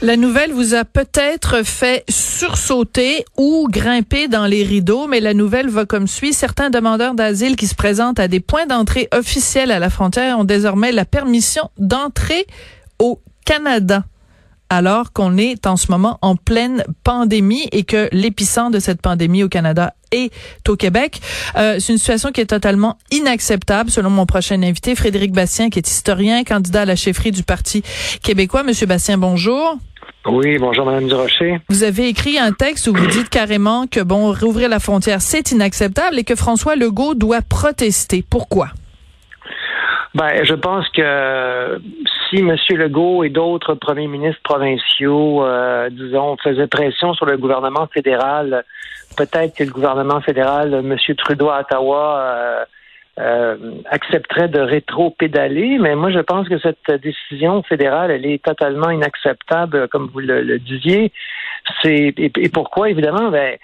La nouvelle vous a peut-être fait sursauter ou grimper dans les rideaux, mais la nouvelle va comme suit. Certains demandeurs d'asile qui se présentent à des points d'entrée officiels à la frontière ont désormais la permission d'entrer au Canada alors qu'on est en ce moment en pleine pandémie et que l'épicentre de cette pandémie au Canada est au Québec. Euh, c'est une situation qui est totalement inacceptable, selon mon prochain invité, Frédéric Bastien, qui est historien, candidat à la chefferie du Parti québécois. Monsieur Bastien, bonjour. Oui, bonjour Madame Durocher. Vous avez écrit un texte où vous dites carrément que bon, rouvrir la frontière, c'est inacceptable et que François Legault doit protester. Pourquoi? Ben, je pense que si M. Legault et d'autres premiers ministres provinciaux, euh, disons, faisaient pression sur le gouvernement fédéral, peut-être que le gouvernement fédéral, M. Trudeau à Ottawa, euh, euh, accepterait de rétro-pédaler, mais moi je pense que cette décision fédérale, elle est totalement inacceptable, comme vous le, disiez. C'est et, et, pourquoi? Évidemment, ben,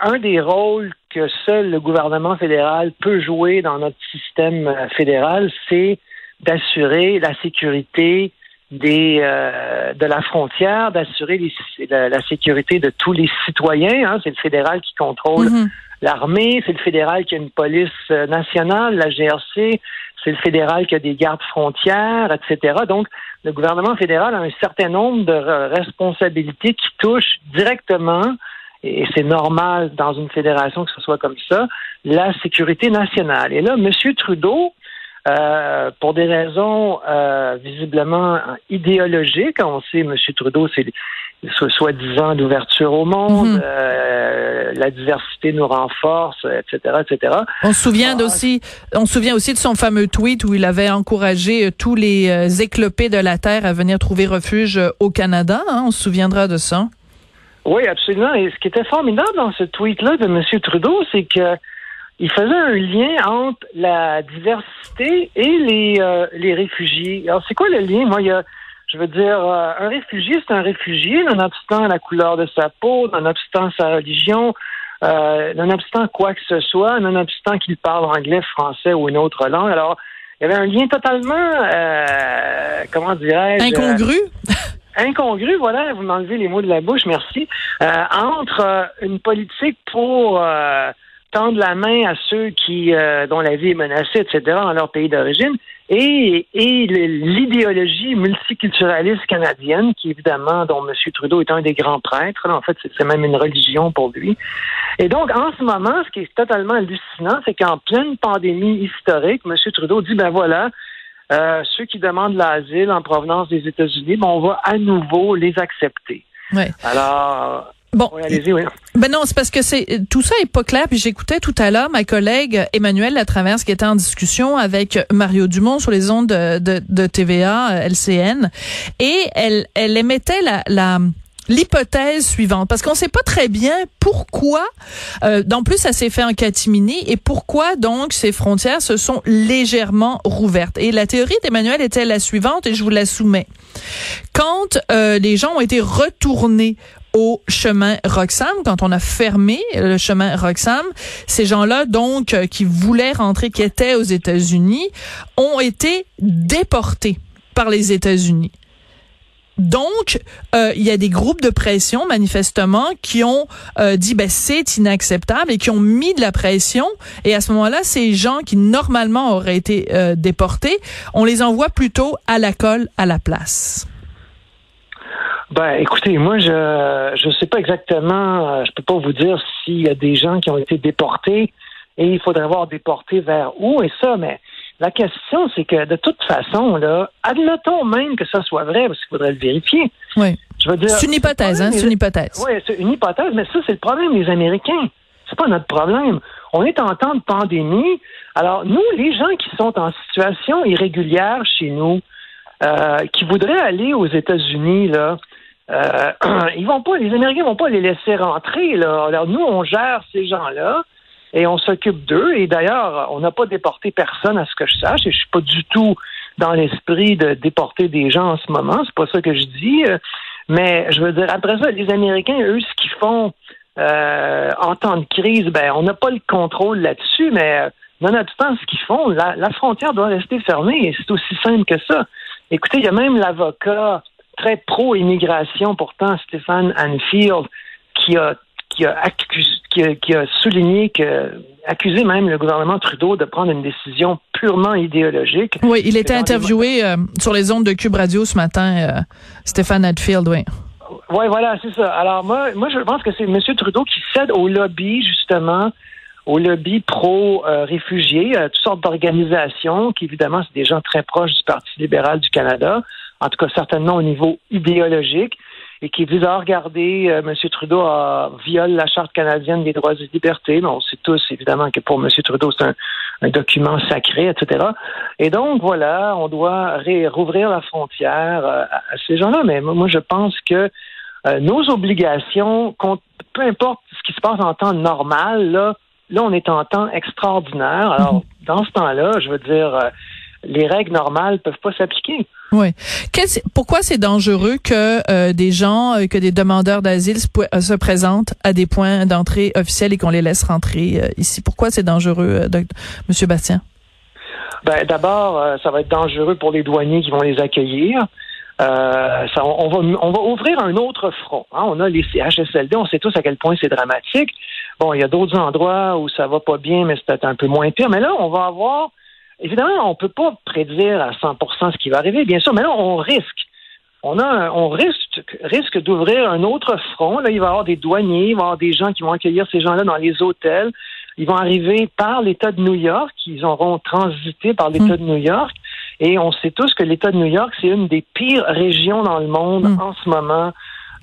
un des rôles que seul le gouvernement fédéral peut jouer dans notre système euh, fédéral, c'est d'assurer la sécurité des euh, de la frontière, d'assurer la, la, sécurité de tous les citoyens. Hein. C'est le fédéral qui contrôle mm-hmm. l'armée, c'est le fédéral qui a une police euh, nationale, la GRC, c'est le fédéral qui a des gardes frontières, etc. Donc, le gouvernement fédéral a un certain nombre de responsabilités qui touchent directement et c'est normal dans une fédération que ce soit comme ça, la sécurité nationale. Et là, M. Trudeau, euh, pour des raisons euh, visiblement idéologiques, on sait M. Trudeau, c'est soi-disant d'ouverture au monde, mhm. euh, la diversité nous renforce, etc., etc. On se souvient ah, aussi, on se souvient aussi de son fameux tweet où il avait encouragé tous les éclopés de la terre à venir trouver refuge au Canada. Hein, on se souviendra de ça. Oui, absolument. Et ce qui était formidable dans ce tweet-là de M. Trudeau, c'est que il faisait un lien entre la diversité et les, euh, les réfugiés. Alors, c'est quoi le lien? Moi, il y a, je veux dire, euh, un réfugié, c'est un réfugié, nonobstant la couleur de sa peau, nonobstant sa religion, euh, nonobstant quoi que ce soit, nonobstant qu'il parle anglais, français ou une autre langue. Alors, il y avait un lien totalement, euh, comment dirais-je? Incongru? incongru, voilà, vous m'enlevez les mots de la bouche, merci, euh, entre euh, une politique pour euh, tendre la main à ceux qui dont la vie est menacée, etc., dans leur pays d'origine, et, et l'idéologie multiculturaliste canadienne, qui évidemment, dont M. Trudeau est un des grands prêtres, en fait, c'est même une religion pour lui. Et donc, en ce moment, ce qui est totalement hallucinant, c'est qu'en pleine pandémie historique, M. Trudeau dit, ben voilà, euh, ceux qui demandent l'asile en provenance des États-Unis, ben, on va à nouveau les accepter. Ouais. Alors, Bon, oui. Ben non, c'est parce que c'est tout ça est pas clair. Puis j'écoutais tout à l'heure ma collègue Emmanuelle Latraverse qui était en discussion avec Mario Dumont sur les ondes de, de, de TVA LCN, et elle elle émettait la, la l'hypothèse suivante, parce qu'on ne sait pas très bien pourquoi, euh, en plus ça s'est fait en catimini, et pourquoi donc ces frontières se sont légèrement rouvertes. Et la théorie d'Emmanuel était la suivante, et je vous la soumets. Quand euh, les gens ont été retournés au chemin Roxham, quand on a fermé le chemin Roxham, ces gens-là, donc, euh, qui voulaient rentrer, qui étaient aux États-Unis, ont été déportés par les États-Unis. Donc, euh, il y a des groupes de pression, manifestement, qui ont euh, dit ben c'est inacceptable et qui ont mis de la pression. Et à ce moment-là, ces gens qui normalement auraient été déportés, on les envoie plutôt à la colle à la place. Ben, écoutez, moi, je je sais pas exactement. Je peux pas vous dire s'il y a des gens qui ont été déportés et il faudrait voir déportés vers où et ça, mais la question, c'est que de toute façon, là, admettons même que ça soit vrai, parce qu'il faudrait le vérifier. Oui. Je veux dire. C'est une hypothèse, hein, c'est une hypothèse. Oui, c'est une hypothèse, mais ça, c'est le problème des Américains. C'est pas notre problème. On est en temps de pandémie. Alors, nous, les gens qui sont en situation irrégulière chez nous, euh, qui voudraient aller aux États-Unis, là, euh, ils vont pas, les Américains vont pas les laisser rentrer. Là. Alors nous, on gère ces gens-là et on s'occupe d'eux. Et d'ailleurs, on n'a pas déporté personne à ce que je sache. Et je suis pas du tout dans l'esprit de déporter des gens en ce moment. C'est pas ça que je dis. Mais je veux dire, après ça, les Américains, eux, ce qu'ils font euh, en temps de crise, ben, on n'a pas le contrôle là-dessus, mais nonobstant ce qu'ils font, la, la frontière doit rester fermée. C'est aussi simple que ça. Écoutez, il y a même l'avocat très pro-immigration, pourtant, Stéphane Anfield, qui a qui a, qui a, souligné que, accusé même le gouvernement Trudeau de prendre une décision purement idéologique. Oui, il était interviewé euh, sur les ondes de Cube Radio ce matin, euh, Stéphane Hadfield, oui. Oui, voilà, c'est ça. Alors moi, moi, je pense que c'est M. Trudeau qui cède au lobby, justement, au lobby pro-réfugiés, euh, toutes sortes d'organisations, qui évidemment, c'est des gens très proches du Parti libéral du Canada, en tout cas certainement au niveau idéologique et qui disent à regarder, euh, M. Trudeau viole la Charte canadienne des droits et libertés. on sait tous, évidemment, que pour M. Trudeau, c'est un, document sacré, etc. Et donc, voilà, on doit rouvrir la frontière euh, à, ces gens-là. Mais moi, je pense que euh, nos obligations, peu importe ce qui se passe en temps normal, là, là, on est en temps extraordinaire. Alors, mhm. dans ce temps-là, je veux dire, les règles normales peuvent pas s'appliquer. Oui. pourquoi c'est dangereux que euh, des gens, euh, que des demandeurs d'asile euh, se, présentent à des points d'entrée officiels et qu'on les laisse rentrer ici? Pourquoi c'est dangereux, Monsieur Bastien? Ben, d'abord, ça va être dangereux pour les douaniers qui vont les accueillir. Ça, on, va, on va ouvrir un autre front. Hein. On a les CHSLD, on sait tous à quel point c'est dramatique. Bon, il y a d'autres endroits où ça va pas bien, mais c'est un peu moins pire. Mais là, on va avoir Évidemment, on ne peut pas prédire à 100% ce qui va arriver, bien sûr, mais là, on risque. On, a, on risque, risque d'ouvrir un autre front. Là, il va y avoir des douaniers, il va y avoir des gens qui vont accueillir ces gens-là dans les hôtels. Ils vont arriver par l'État de New York, ils auront transité par l'État de New York. Et on sait tous que l'État de New York, c'est une des pires régions dans le monde mm. en ce moment.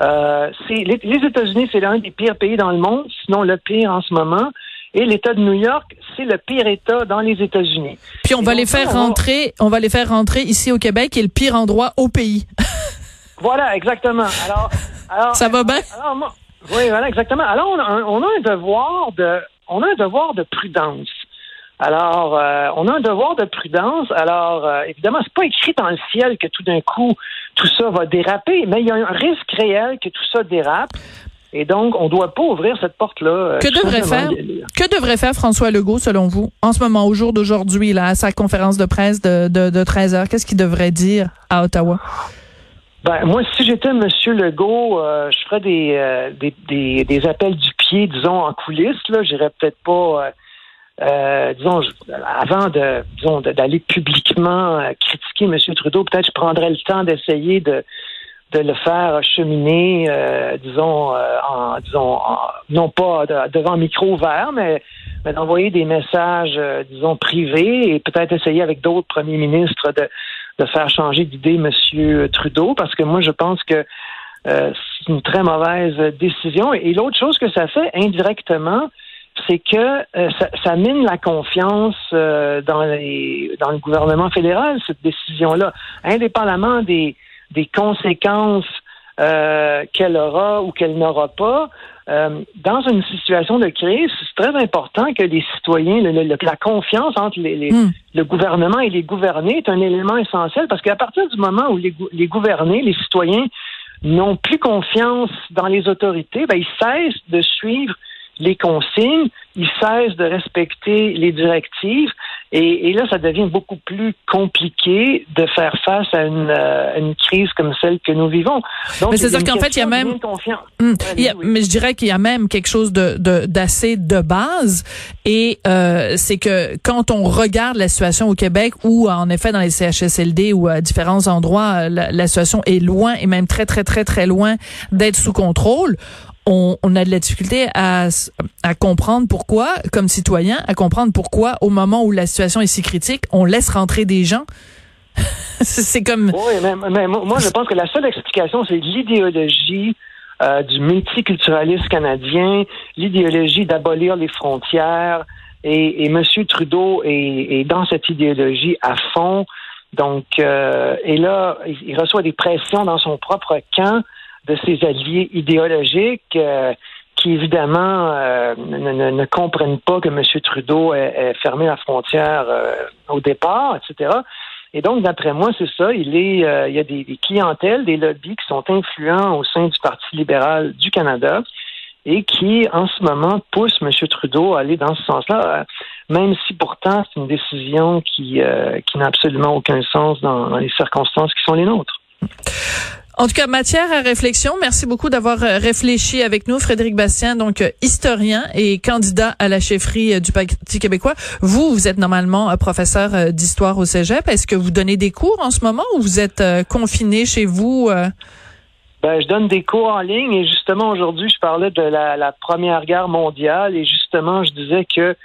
Euh, les États-Unis, c'est l'un des pires pays dans le monde, sinon le pire en ce moment. Et l'État de New York, c'est le pire État dans les États-Unis. Puis on va les faire rentrer, on va les faire rentrer ici au Québec, qui est le pire endroit au pays. voilà, exactement. Alors, alors ça va bien? oui, voilà, exactement. Alors on a, un, on a un devoir de, on a un devoir de prudence. Alors, euh, on a un devoir de prudence. Alors, euh, évidemment, c'est pas écrit dans le ciel que tout d'un coup tout ça va déraper, mais il y a un risque réel que tout ça dérape. Et donc, on ne doit pas ouvrir cette porte-là. Euh, que devrait faire que devrait faire François Legault, selon vous, en ce moment, au jour d'aujourd'hui, là, à sa conférence de presse de, de, 13 heures? Qu'est-ce qu'il devrait dire à Ottawa? Ben, moi, si j'étais M. Legault, euh, je ferais euh, des, des, des, appels du pied, disons, en coulisses. Là, j'irais peut-être pas, disons, avant de, disons, d'aller publiquement critiquer M. Trudeau, peut-être je prendrais le temps d'essayer de de le faire cheminer, euh, disons, euh, en, disons, non pas devant micro ouvert, mais, d'envoyer des messages, euh, disons, privés et peut-être essayer avec d'autres premiers ministres de, de faire changer d'idée M. Trudeau, parce que moi, je pense que c'est une très mauvaise décision. Et, l'autre chose que ça fait indirectement, c'est que ça, ça, mine la confiance dans, les, dans le gouvernement fédéral, cette décision-là, indépendamment des, des conséquences euh, qu'elle aura ou qu'elle n'aura pas. Euh, dans une situation de crise, c'est très important que les citoyens, la confiance entre hmm. le gouvernement et les gouvernés est un élément essentiel parce qu'à partir du moment où les, les gouvernés, les citoyens n'ont plus confiance dans les autorités, ben, ils cessent de suivre les consignes, ils cessent de respecter les directives et, là, ça devient beaucoup plus compliqué de faire face à une, euh, une crise comme celle que nous vivons. Donc, mais c'est-à-dire qu'en fait, il y a même, hum, mais je dirais qu'il y a même quelque chose de d'assez de, base, et euh, c'est que quand on regarde la situation au Québec, où en effet dans les CHSLD ou à différents endroits, la, la situation est loin et même très très très très loin d'être sous contrôle on, a de la difficulté à, à comprendre pourquoi, comme citoyen, à comprendre pourquoi, au moment où la situation est si critique, on laisse rentrer des gens. c'est comme. Oui, mais, moi, je pense que la seule explication, c'est l'idéologie euh, du multiculturalisme canadien, l'idéologie d'abolir les frontières. Et, et M. Trudeau est, est, dans cette idéologie à fond. Donc, euh, et là, il reçoit des pressions dans son propre camp de ses alliés idéologiques qui évidemment ne, ne, comprennent pas que M. Trudeau ait, fermé la frontière au départ, etc. Et donc, d'après moi, c'est ça. Il est, il y a des, clientèles, des lobbies qui sont influents au sein du Parti libéral du Canada et qui, en ce moment, pousse M. Trudeau à aller dans ce sens-là, euh, même si pourtant c'est une décision qui, euh, qui n'a absolument aucun sens dans, les circonstances qui sont les nôtres. En tout cas, matière à réflexion. Merci beaucoup d'avoir euh, réfléchi avec nous, Frédéric Bastien, donc historien et candidat à la chefferie du Parti québécois. Vous, vous êtes normalement professeur d'histoire au Cégep. Est-ce que vous donnez des cours en ce moment ou vous êtes confiné chez vous? Ben, je donne des cours en ligne et justement aujourd'hui, je parlais de la, Première Guerre mondiale et justement, je disais que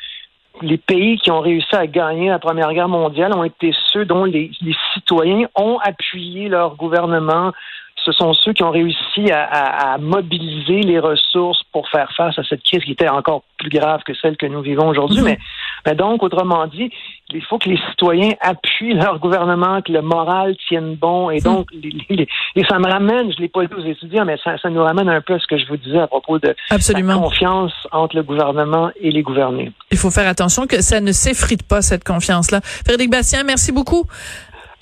les pays qui ont réussi à gagner la Première Guerre mondiale ont été ceux dont les citoyens ont appuyé leur gouvernement, ce sont ceux qui ont réussi à, mobiliser les ressources pour faire face à cette crise qui était encore plus grave que celle que nous vivons aujourd'hui. Mhm. mais, donc, autrement dit, il faut que les citoyens appuient leur gouvernement, que le moral tienne bon. Et mhm. donc, et ça me ramène, je ne l'ai pas dit aux étudiants, mais ça, nous ramène un peu à ce que je vous disais à propos de la confiance entre le gouvernement et les gouvernés. Il faut faire attention que ça ne s'effrite pas, cette confiance-là. Frédéric Bastien, merci beaucoup.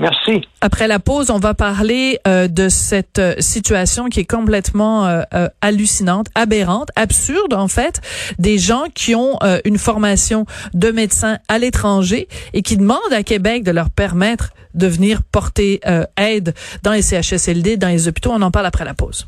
Merci. Après la pause, on va parler euh, de cette euh, situation qui est complètement euh, hallucinante, aberrante, absurde en fait, des gens qui ont une formation de médecin à l'étranger et qui demandent à Québec de leur permettre de venir porter aide dans les CHSLD, dans les hôpitaux. On en parle après la pause.